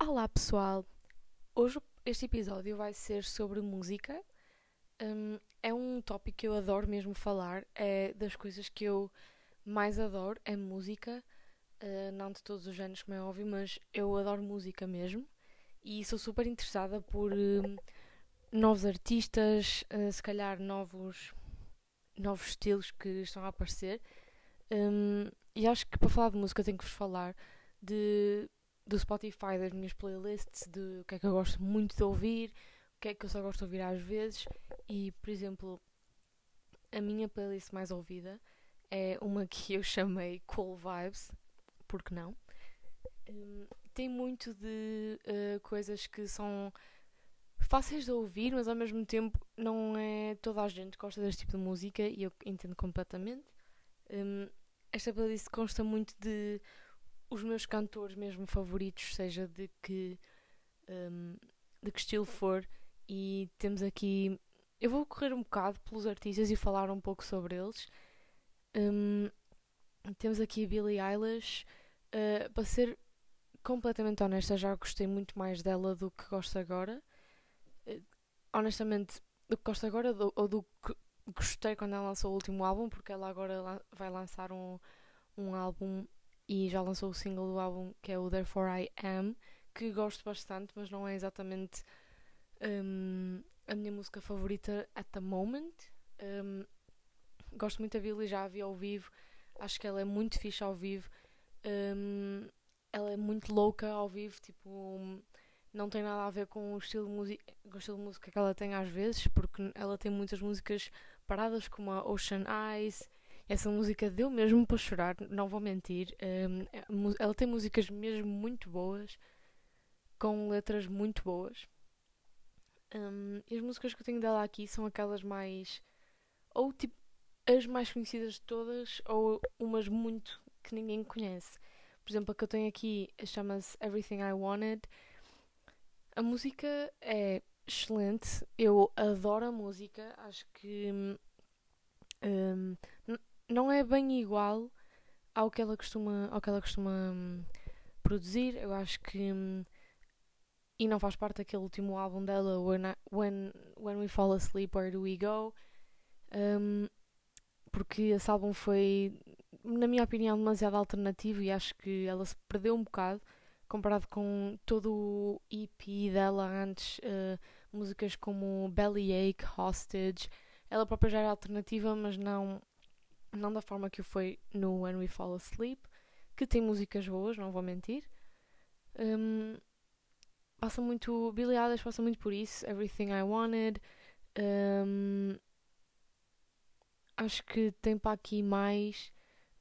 Olá pessoal, hoje este episódio vai ser sobre música. Um, é um tópico que eu adoro mesmo falar, é das coisas que eu mais adoro, é música. Uh, não de todos os géneros, como é óbvio, mas eu adoro música mesmo. E sou super interessada por uh, novos artistas, uh, se calhar novos, novos estilos que estão a aparecer. Um, e acho que para falar de música tenho que vos falar de do Spotify, das minhas playlists, de o que é que eu gosto muito de ouvir, o que é que eu só gosto de ouvir às vezes. E, por exemplo, a minha playlist mais ouvida é uma que eu chamei Cool Vibes, porque não? Um, tem muito de uh, coisas que são fáceis de ouvir, mas ao mesmo tempo não é toda a gente que gosta deste tipo de música e eu entendo completamente. Um, esta playlist consta muito de os meus cantores mesmo favoritos, seja de que, um, de que estilo for, e temos aqui. Eu vou correr um bocado pelos artistas e falar um pouco sobre eles. Um, temos aqui Billie Eilish. Uh, para ser completamente honesta, já gostei muito mais dela do que gosto agora. Uh, honestamente, do que gosto agora do, ou do que gostei quando ela lançou o último álbum, porque ela agora vai lançar um, um álbum e já lançou o single do álbum que é o Therefore I Am, que gosto bastante, mas não é exatamente um, a minha música favorita at the moment. Um, gosto muito da Billie, já a vi ao vivo, acho que ela é muito fixe ao vivo. Um, ela é muito louca ao vivo, tipo, não tem nada a ver com o estilo, com o estilo de música que ela tem às vezes, porque ela tem muitas músicas paradas, como a Ocean Eyes essa música deu mesmo para chorar, não vou mentir. Um, ela tem músicas mesmo muito boas, com letras muito boas. Um, e as músicas que eu tenho dela aqui são aquelas mais. ou tipo. as mais conhecidas de todas, ou umas muito que ninguém conhece. Por exemplo, a que eu tenho aqui chama-se Everything I Wanted. A música é excelente, eu adoro a música, acho que. Um, não é bem igual ao que ela costuma, ao que ela costuma hum, produzir. Eu acho que. Hum, e não faz parte daquele último álbum dela, When, I, When, When We Fall Asleep, Where Do We Go? Um, porque esse álbum foi, na minha opinião, demasiado alternativo e acho que ela se perdeu um bocado comparado com todo o EP dela antes, uh, músicas como Bellyache, Hostage. Ela própria já era alternativa, mas não não da forma que o foi no When We Fall Asleep, que tem músicas boas, não vou mentir. Um, passa muito. Billy Eilish passa muito por isso. Everything I Wanted. Um, acho que tem para aqui mais.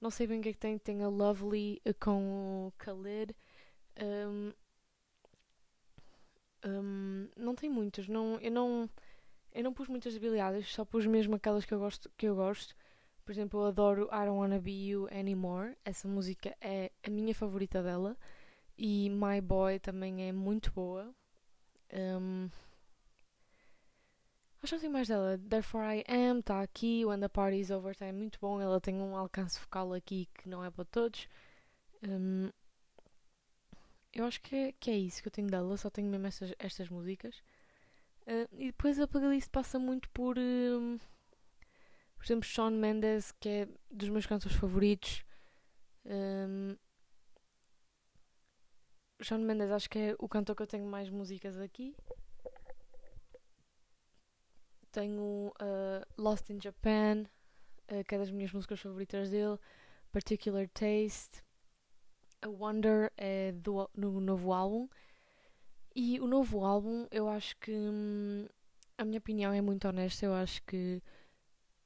Não sei bem o que é que tem. Tem a Lovely com o Khalid. Um, um, não tem muitas. Não, eu não. Eu não pus muitas habilidades, só pus mesmo aquelas que eu gosto. Que eu gosto. Por exemplo, eu adoro I Don't Wanna Be You Anymore. Essa música é a minha favorita dela. E My Boy também é muito boa. Um, acho que não mais dela. Therefore I Am está aqui. When the Party's Over está é muito bom. Ela tem um alcance focal aqui que não é para todos. Um, eu acho que é, que é isso que eu tenho dela. Só tenho mesmo estas, estas músicas. Uh, e depois a playlist passa muito por. Um, por exemplo, Shawn Mendes, que é dos meus cantores favoritos. Um, Shawn Mendes acho que é o cantor que eu tenho mais músicas aqui. Tenho uh, Lost in Japan, uh, que é das minhas músicas favoritas dele. Particular Taste. A Wonder é do no novo álbum. E o novo álbum, eu acho que. Hum, a minha opinião é muito honesta. Eu acho que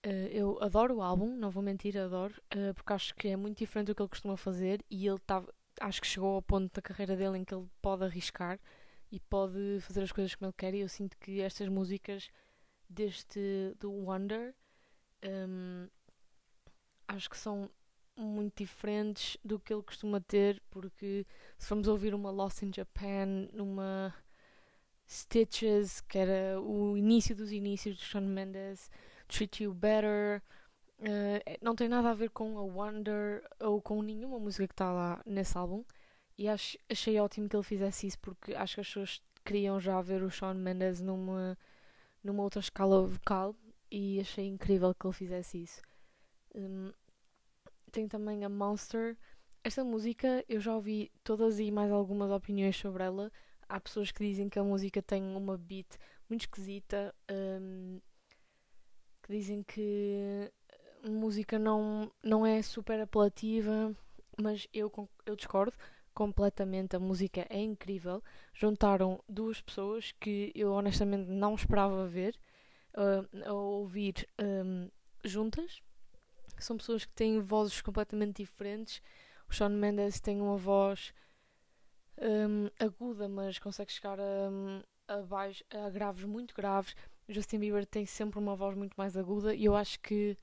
Uh, eu adoro o álbum, não vou mentir, adoro, uh, porque acho que é muito diferente do que ele costuma fazer e ele tá, acho que chegou ao ponto da carreira dele em que ele pode arriscar e pode fazer as coisas como ele quer. E eu sinto que estas músicas deste do Wonder um, acho que são muito diferentes do que ele costuma ter, porque se formos ouvir uma Lost in Japan, numa Stitches, que era o início dos inícios do Shawn Mendes Treat You Better. Uh, não tem nada a ver com a Wonder ou com nenhuma música que está lá nesse álbum. E acho, achei ótimo que ele fizesse isso porque acho que as pessoas queriam já ver o Shawn Mendes numa, numa outra escala vocal e achei incrível que ele fizesse isso. Um, tem também a Monster. Esta música eu já ouvi todas e mais algumas opiniões sobre ela. Há pessoas que dizem que a música tem uma beat muito esquisita, um, que dizem que a música não, não é super apelativa, mas eu, eu discordo completamente. A música é incrível. Juntaram duas pessoas que eu honestamente não esperava ver uh, a ouvir um, juntas. São pessoas que têm vozes completamente diferentes. O Shawn Mendes tem uma voz um, aguda, mas consegue chegar a, a, baixo, a graves muito graves. Justin Bieber tem sempre uma voz muito mais aguda e eu acho que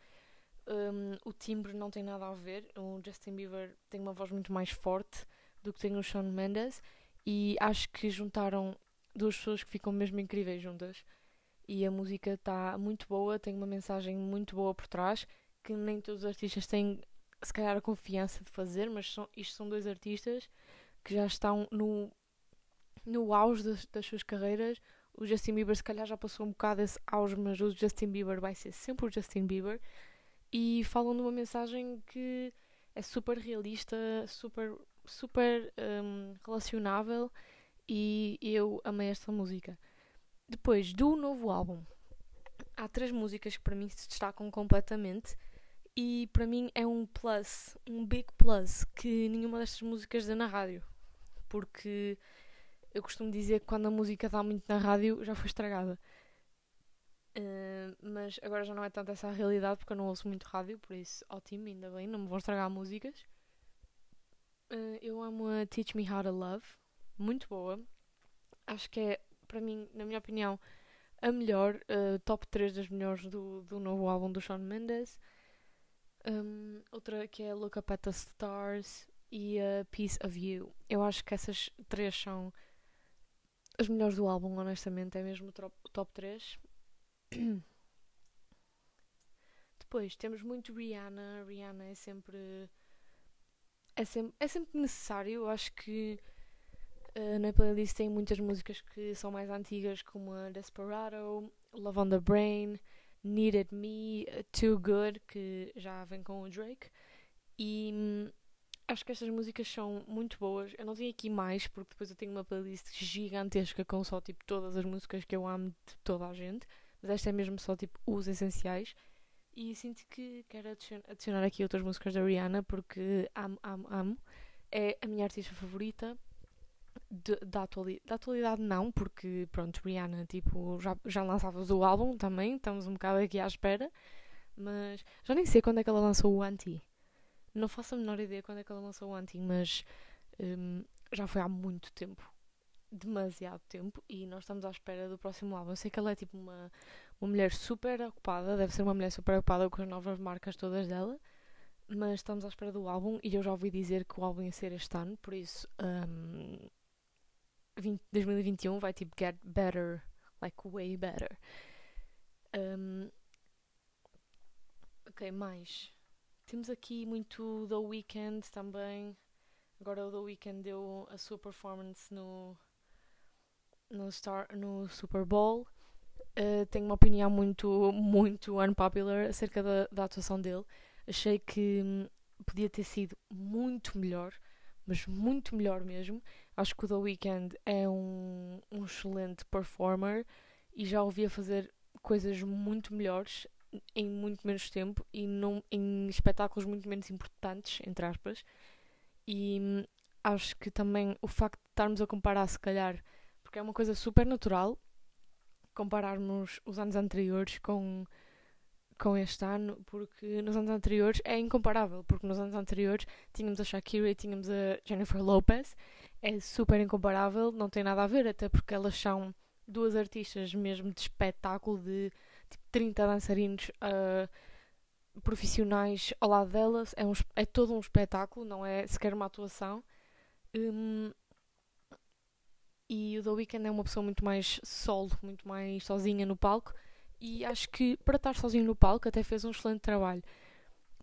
um, o timbre não tem nada a ver. O Justin Bieber tem uma voz muito mais forte do que tem o Shawn Mendes e acho que juntaram duas pessoas que ficam mesmo incríveis juntas. E a música está muito boa, tem uma mensagem muito boa por trás que nem todos os artistas têm, se calhar, a confiança de fazer, mas são, isto são dois artistas que já estão no, no auge das, das suas carreiras. O Justin Bieber, se calhar, já passou um bocado esse auge, mas o Justin Bieber vai ser sempre o Justin Bieber. E falam de uma mensagem que é super realista, super, super um, relacionável. E eu amei esta música. Depois do novo álbum, há três músicas que para mim se destacam completamente e para mim é um plus, um big plus que nenhuma destas músicas dá na rádio. Porque eu costumo dizer que quando a música dá muito na rádio já foi estragada. Uh, mas agora já não é tanto essa a realidade porque eu não ouço muito rádio, por isso ótimo, ainda bem, não me vão estragar músicas. Uh, eu amo a Teach Me How to Love, muito boa. Acho que é, para mim, na minha opinião, a melhor, uh, top 3 das melhores do, do novo álbum do Shawn Mendes. Um, outra que é Look Up at the Stars e a Piece of You. Eu acho que essas três são as melhores do álbum, honestamente. É mesmo o top, top 3. Depois temos muito Rihanna. Rihanna é sempre. É sempre, é sempre necessário. Eu acho que uh, na playlist tem muitas músicas que são mais antigas, como a Desperado, Love on the Brain. Needed Me, Too Good, que já vem com o Drake. E hum, acho que estas músicas são muito boas. Eu não tenho aqui mais, porque depois eu tenho uma playlist gigantesca com só tipo todas as músicas que eu amo de toda a gente. Mas esta é mesmo só tipo os essenciais. E sinto que quero adicionar aqui outras músicas da Rihanna porque amo, amo, amo. É a minha artista favorita de, da, atualidade, da atualidade não, porque pronto, Rihanna tipo, já, já o álbum também, estamos um bocado aqui à espera, mas já nem sei quando é que ela lançou o Anti. Não faço a menor ideia quando é que ela lançou o Anti, mas um, já foi há muito tempo. Demasiado tempo e nós estamos à espera do próximo álbum. Eu sei que ela é tipo uma, uma mulher super ocupada, deve ser uma mulher super ocupada com as novas marcas todas dela, mas estamos à espera do álbum e eu já ouvi dizer que o álbum ia ser este ano, por isso um, 20, 2021 vai tipo get better, like way better. Um, ok, mais. Temos aqui muito The Weeknd também. Agora o The Weeknd deu a sua performance no, no, Star, no Super Bowl. Uh, tenho uma opinião muito, muito unpopular acerca da, da atuação dele. Achei que hum, podia ter sido muito melhor, mas muito melhor mesmo. Acho que o The Weeknd é um, um excelente performer e já ouvia fazer coisas muito melhores em muito menos tempo e num, em espetáculos muito menos importantes, entre aspas. E hum, acho que também o facto de estarmos a comparar, se calhar, porque é uma coisa super natural compararmos os anos anteriores com, com este ano, porque nos anos anteriores é incomparável, porque nos anos anteriores tínhamos a Shakira e tínhamos a Jennifer Lopez é super incomparável, não tem nada a ver, até porque elas são duas artistas mesmo de espetáculo, de tipo, 30 dançarinos uh, profissionais ao lado delas. É, um, é todo um espetáculo, não é sequer uma atuação. Um, e o The Weeknd é uma pessoa muito mais solo, muito mais sozinha no palco. e acho que para estar sozinho no palco até fez um excelente trabalho.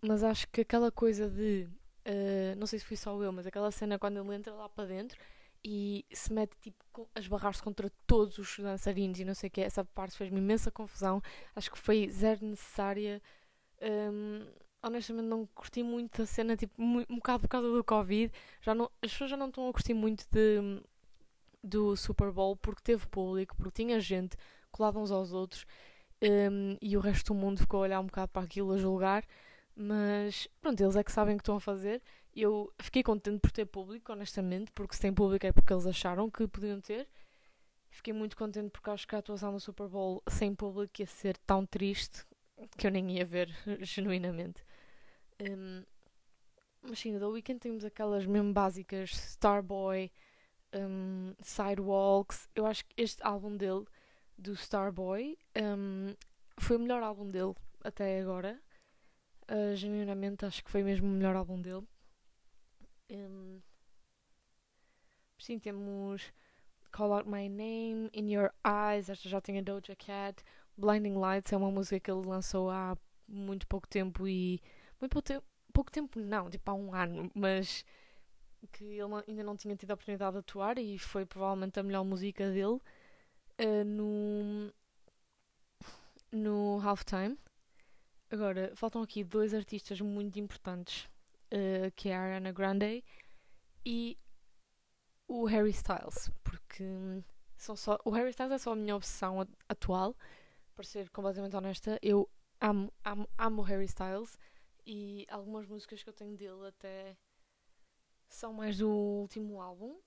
Mas acho que aquela coisa de. Uh, não sei se fui só eu, mas aquela cena quando ele entra lá para dentro e se mete tipo a esbarrar-se contra todos os dançarinos e não sei o que, essa parte fez-me imensa confusão. Acho que foi zero necessária. Um, honestamente não curti muito a cena, tipo, um bocado por causa do Covid. Já não, as pessoas já não estão a curtir muito de, do Super Bowl porque teve público, porque tinha gente colada uns aos outros um, e o resto do mundo ficou a olhar um bocado para aquilo a julgar. Mas pronto, eles é que sabem o que estão a fazer. Eu fiquei contente por ter público, honestamente, porque se tem público é porque eles acharam que podiam ter. Fiquei muito contente porque acho que a atuação do Super Bowl sem público ia ser tão triste que eu nem ia ver, genuinamente. Um, mas sim, The Weeknd temos aquelas mesmo básicas, Starboy, um, Sidewalks. Eu acho que este álbum dele, do Starboy, um, foi o melhor álbum dele até agora. Uh, genuinamente acho que foi mesmo o melhor álbum dele. Um, sim, temos Call Out My Name, In Your Eyes, esta já tinha Doja Cat. Blinding Lights é uma música que ele lançou há muito pouco tempo e. Muito pouco tempo, pouco tempo não, tipo há um ano, mas que ele ainda não tinha tido a oportunidade de atuar e foi provavelmente a melhor música dele uh, no, no Halftime. Agora, faltam aqui dois artistas muito importantes, uh, que é a Ariana Grande e o Harry Styles, porque são só, o Harry Styles é só a minha obsessão atual, para ser completamente honesta. Eu amo, amo, amo o Harry Styles e algumas músicas que eu tenho dele até são mais do último álbum.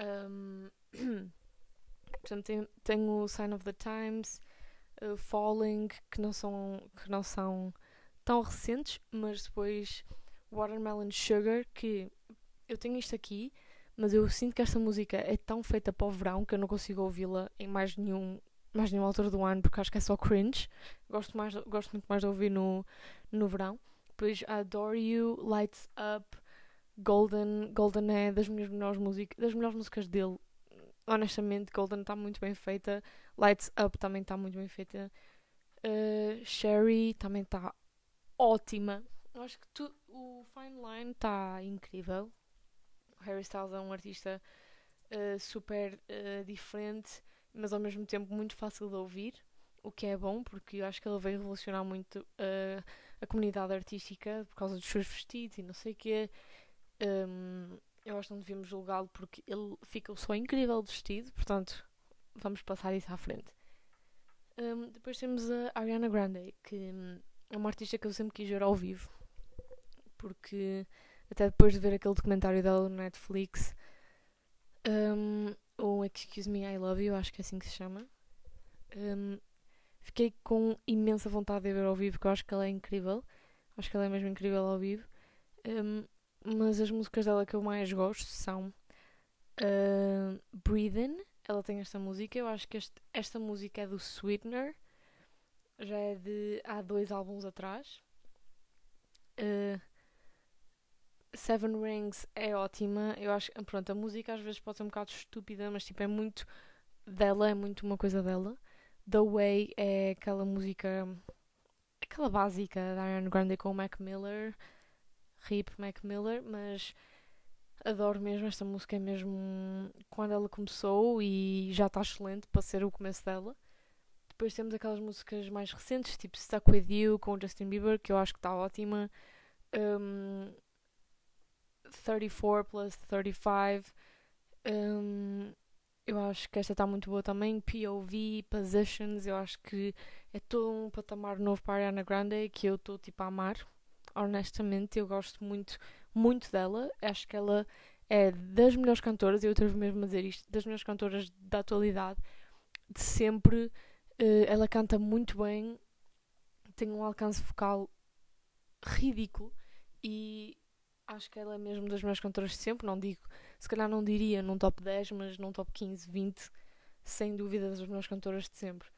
Um, portanto, tenho, tenho o Sign of the Times, uh, Falling, que não são, que não são tão recentes, mas depois Watermelon Sugar, que eu tenho isto aqui, mas eu sinto que esta música é tão feita para o verão que eu não consigo ouvi-la em mais nenhum mais nenhuma altura do ano porque acho que é só cringe. Gosto, mais, gosto muito mais de ouvir no, no verão. Depois Adore You, Lights Up, Golden. Golden é das minhas melhores músicas, das melhores músicas dele honestamente, Golden está muito bem feita. Lights Up também está muito bem feita. Uh, Sherry também está ótima. Eu acho que tu, o Fine Line está incrível. O Harry Styles é um artista uh, super uh, diferente, mas ao mesmo tempo muito fácil de ouvir. O que é bom, porque eu acho que ele veio revolucionar muito a comunidade artística por causa dos seus vestidos e não sei o quê. Um, eu acho que não devíamos julgá-lo porque ele fica só incrível vestido, portanto, vamos passar isso à frente. Um, depois temos a Ariana Grande, que hum, é uma artista que eu sempre quis ver ao vivo, porque até depois de ver aquele documentário dela no Netflix, um, Excuse Me, I Love You, acho que é assim que se chama, um, fiquei com imensa vontade de ver ao vivo, porque eu acho que ela é incrível, acho que ela é mesmo incrível ao vivo. Um, mas as músicas dela que eu mais gosto são uh, Breathin'. Ela tem esta música. Eu acho que este, esta música é do Sweetener. Já é de há dois álbuns atrás. Uh, Seven Rings é ótima. Eu acho pronto, a música às vezes pode ser um bocado estúpida, mas tipo, é muito dela, é muito uma coisa dela. The Way é aquela música, aquela básica da Ariana Grande com o Mac Miller. Rip Mac Miller, mas adoro mesmo esta música, é mesmo quando ela começou e já está excelente para ser o começo dela. Depois temos aquelas músicas mais recentes, tipo Stuck With You com Justin Bieber, que eu acho que está ótima. Um, 34 plus 35. Um, eu acho que esta está muito boa também. POV, Positions, eu acho que é todo um patamar novo para a Ariana Grande que eu estou tipo a amar honestamente, eu gosto muito, muito dela. Acho que ela é das melhores cantoras, eu atrevo mesmo a dizer isto, das melhores cantoras da atualidade, de sempre. Uh, ela canta muito bem, tem um alcance vocal ridículo e acho que ela é mesmo das melhores cantoras de sempre. Não digo, se calhar não diria num top 10, mas num top 15, 20, sem dúvida das melhores cantoras de sempre.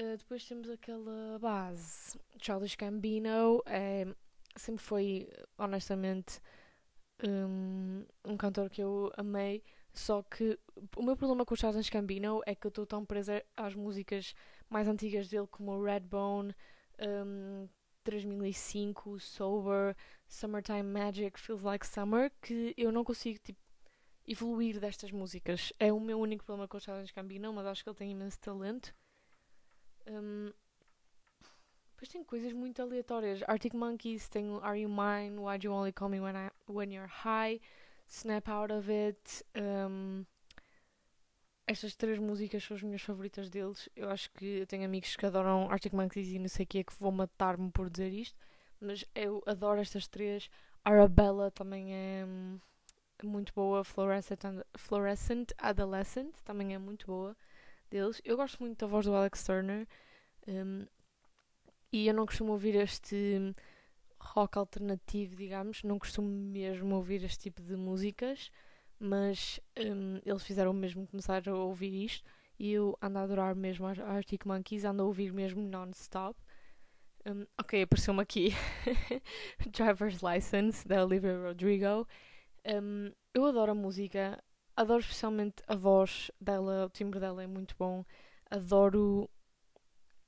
Uh, depois temos aquela base. Charles Gambino é, sempre foi, honestamente, um, um cantor que eu amei. Só que o meu problema com o Charles Gambino é que eu estou tão presa às músicas mais antigas dele, como Redbone, um, 3005, Sober, Summertime Magic, Feels Like Summer, que eu não consigo tipo, evoluir destas músicas. É o meu único problema com o Challenge Gambino, mas acho que ele tem imenso talento. Um, depois tem coisas muito aleatórias. Arctic Monkeys tem Are You Mine, Why'd You Only Call Me When, I, when You're High, Snap Out of It. Um, estas três músicas são as minhas favoritas deles. Eu acho que eu tenho amigos que adoram Arctic Monkeys e não sei o que é que vou matar-me por dizer isto. Mas eu adoro estas três. Arabella também é hum, muito boa. Fluorescent, Fluorescent Adolescent também é muito boa deles. Eu gosto muito da voz do Alex Turner. Um, e eu não costumo ouvir este rock alternativo, digamos. Não costumo mesmo ouvir este tipo de músicas mas um, eles fizeram mesmo começar a ouvir isto e eu ando a adorar mesmo a Arctic Monkeys, ando a ouvir mesmo non-stop. Um, ok, apareceu-me aqui Driver's License da Olivia Rodrigo. Um, eu adoro a música, adoro especialmente a voz dela, o timbre dela é muito bom, adoro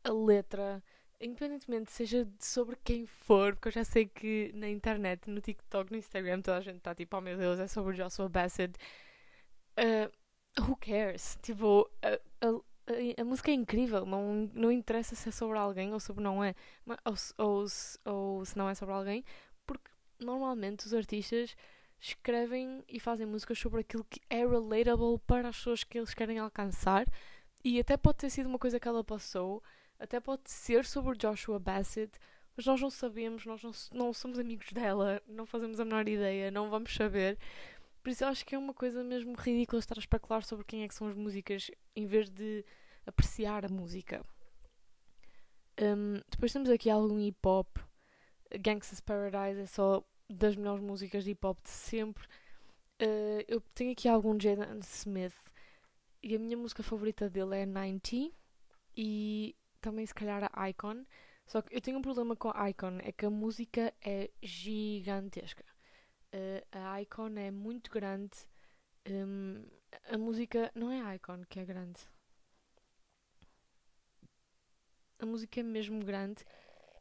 a letra independentemente seja sobre quem for, porque eu já sei que na internet, no TikTok, no Instagram, toda a gente está tipo, oh meu Deus, é sobre Joshua Bassett. Uh, who cares? Tipo, a, a, a, música é incrível, não, não interessa se é sobre alguém ou sobre não é, ou, ou, ou se não é sobre alguém, porque normalmente os artistas escrevem e fazem músicas sobre aquilo que é relatable para as pessoas que eles querem alcançar, e até pode ter sido uma coisa que ela passou até pode ser sobre Joshua Bassett, mas nós não sabemos, nós não, não somos amigos dela, não fazemos a menor ideia, não vamos saber. Por isso eu acho que é uma coisa mesmo ridícula estar a especular sobre quem é que são as músicas em vez de apreciar a música. Um, depois temos aqui algum hip hop. Gangsta's Paradise é só das melhores músicas de hip hop de sempre. Uh, eu tenho aqui algum Jaden Smith e a minha música favorita dele é 90 e também se calhar a Icon. Só que eu tenho um problema com a Icon, é que a música é gigantesca. Uh, a Icon é muito grande. Um, a música não é a Icon que é grande. A música é mesmo grande.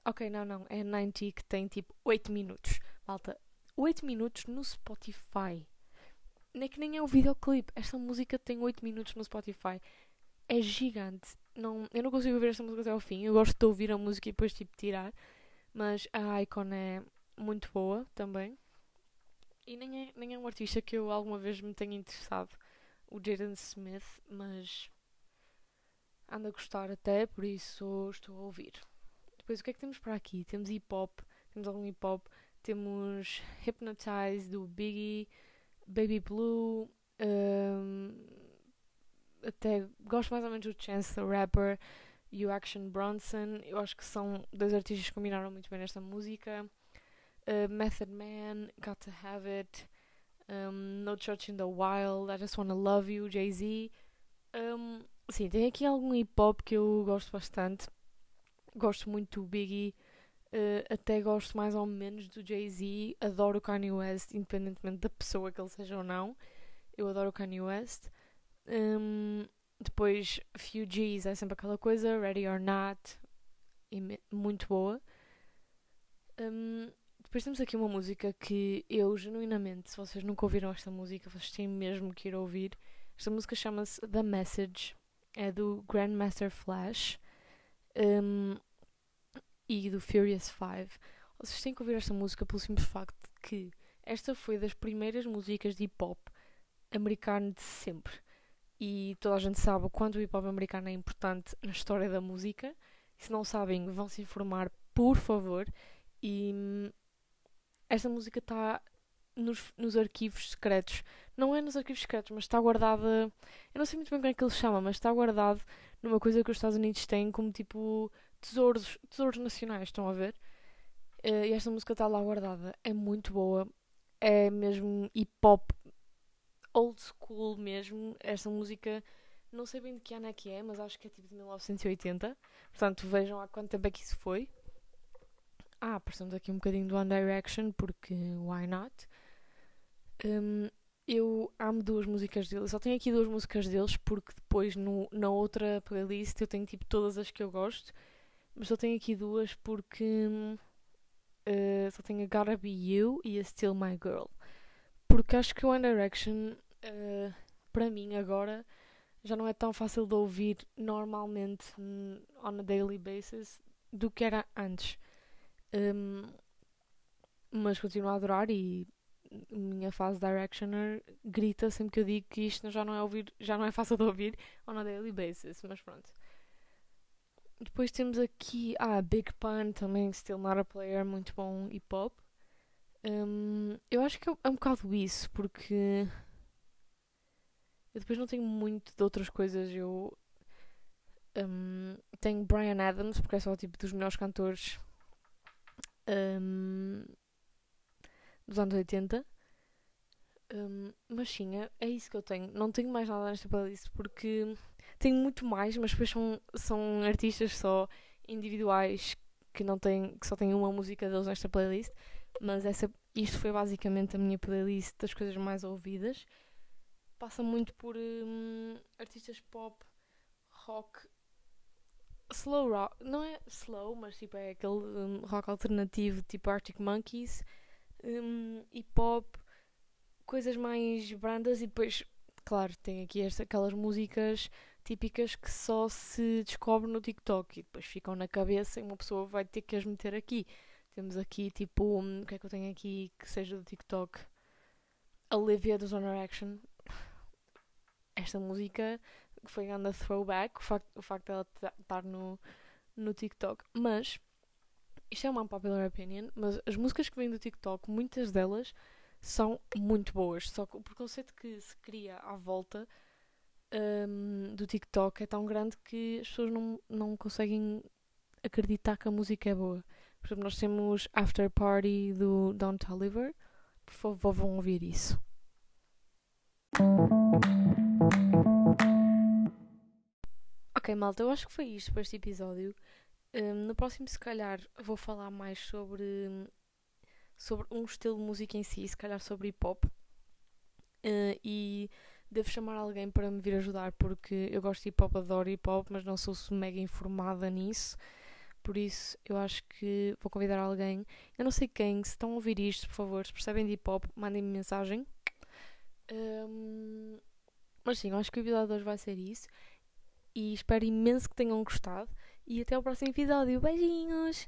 Ok, não, não. É a 90 que tem tipo 8 minutos. Malta, 8 minutos no Spotify. Nem que nem é o videoclipe. Esta música tem 8 minutos no Spotify. É gigante não, eu não consigo ouvir esta música até ao fim. Eu gosto de ouvir a música e depois tipo tirar. Mas a Icon é muito boa também. E nem é, nem é um artista que eu alguma vez me tenha interessado, o Jaden Smith, mas ando a gostar até, por isso estou a ouvir. Depois o que é que temos para aqui? Temos hip hop, temos algum hip hop, temos Hypnotize do Biggie, Baby Blue, um, até gosto mais ou menos do Chance the Rapper e o Action Bronson. Eu acho que são dois artistas que combinaram muito bem nesta música. Uh, Method Man, Got to Have It, um, No Church in the Wild, I Just Wanna Love You, Jay-Z. Um, sim, tem aqui algum hip hop que eu gosto bastante. Gosto muito do Biggie. Uh, até gosto mais ou menos do Jay-Z. Adoro o Kanye West, independentemente da pessoa que ele seja ou não. Eu adoro o Kanye West. Um, depois, Fugees é sempre aquela coisa, Ready or Not, muito boa. Um, depois temos aqui uma música que eu, genuinamente, se vocês nunca ouviram esta música, vocês têm mesmo que ir ouvir. Esta música chama-se The Message, é do Grandmaster Flash um, e do Furious Five. Vocês têm que ouvir esta música pelo simples facto de que esta foi das primeiras músicas de hip hop americano de sempre e toda a gente sabe o quanto o hip hop americano é importante na história da música. Se não sabem, vão se informar, por favor. E hum, esta música está nos, nos, arquivos secretos. Não é nos arquivos secretos, mas está guardada. Eu não sei muito bem como é que ele chama, mas está guardado numa coisa que os Estados Unidos têm como tipo tesouros, tesouros nacionais. Estão a ver? Uh, e esta música está lá guardada. É muito boa. É mesmo hip hop old school mesmo. Esta música, não sei bem de que ano é que é, mas acho que é tipo de 1980. Portanto, vejam há quanto tempo é que isso foi. Ah, aparecemos aqui um bocadinho do One Direction, porque why not? Um, eu amo duas músicas deles. Só tenho aqui duas músicas deles porque depois no, na outra playlist eu tenho tipo todas as que eu gosto. Mas só tenho aqui duas porque uh, só tenho a Gotta Be You e a Still My Girl. Porque acho que o One Direction, uh, para mim agora, já não é tão fácil de ouvir normalmente on a daily basis do que era antes. Um, mas continuo a adorar e minha fase Directioner grita sempre que eu digo que isto já não é ouvir, já não é fácil de ouvir on a daily basis, mas pronto. Depois temos aqui ah, Big Pun também, Still Not a Player, muito bom hip hop. Um, eu acho que é um bocado isso, porque eu depois não tenho muito de outras coisas. Eu um, tenho Brian Adams, porque é só tipo dos melhores cantores um, dos anos 80. Um, mas sim, é, é, isso que eu tenho. Não tenho mais nada nesta playlist porque tenho muito mais, mas depois são, são artistas só individuais que não têm, que só têm uma música deles nesta playlist. Mas essa, isto foi basicamente a minha playlist das coisas mais ouvidas. Passa muito por um, artistas pop, rock, slow rock, não é slow, mas tipo é aquele um, rock alternativo tipo Arctic Monkeys, um, hip hop, coisas mais brandas e depois, claro, tem aqui esta, aquelas músicas típicas que só se descobre no TikTok e depois ficam na cabeça e uma pessoa vai ter que as meter aqui. Temos aqui tipo, um, o que é que eu tenho aqui que seja do TikTok? Olivia do Zone Action. Esta música foi anda throwback, o facto, o facto dela estar no, no TikTok. Mas, isto é uma popular opinion, mas as músicas que vêm do TikTok, muitas delas são muito boas. Só que o preconceito que se cria à volta um, do TikTok é tão grande que as pessoas não, não conseguem acreditar que a música é boa. Por exemplo, nós temos After Party do Don Toliver. Por favor, vão ouvir isso. Ok, malta, eu acho que foi isto para este episódio. Um, no próximo, se calhar, vou falar mais sobre, sobre um estilo de música em si, se calhar sobre hip hop. Uh, e devo chamar alguém para me vir ajudar, porque eu gosto de hip hop, adoro hip hop, mas não sou mega informada nisso. Por isso, eu acho que vou convidar alguém. Eu não sei quem, se estão a ouvir isto, por favor, se percebem de hip hop, mandem-me mensagem. Um, mas sim, eu acho que o episódio de hoje vai ser isso e espero imenso que tenham gostado. E até o próximo episódio. Beijinhos!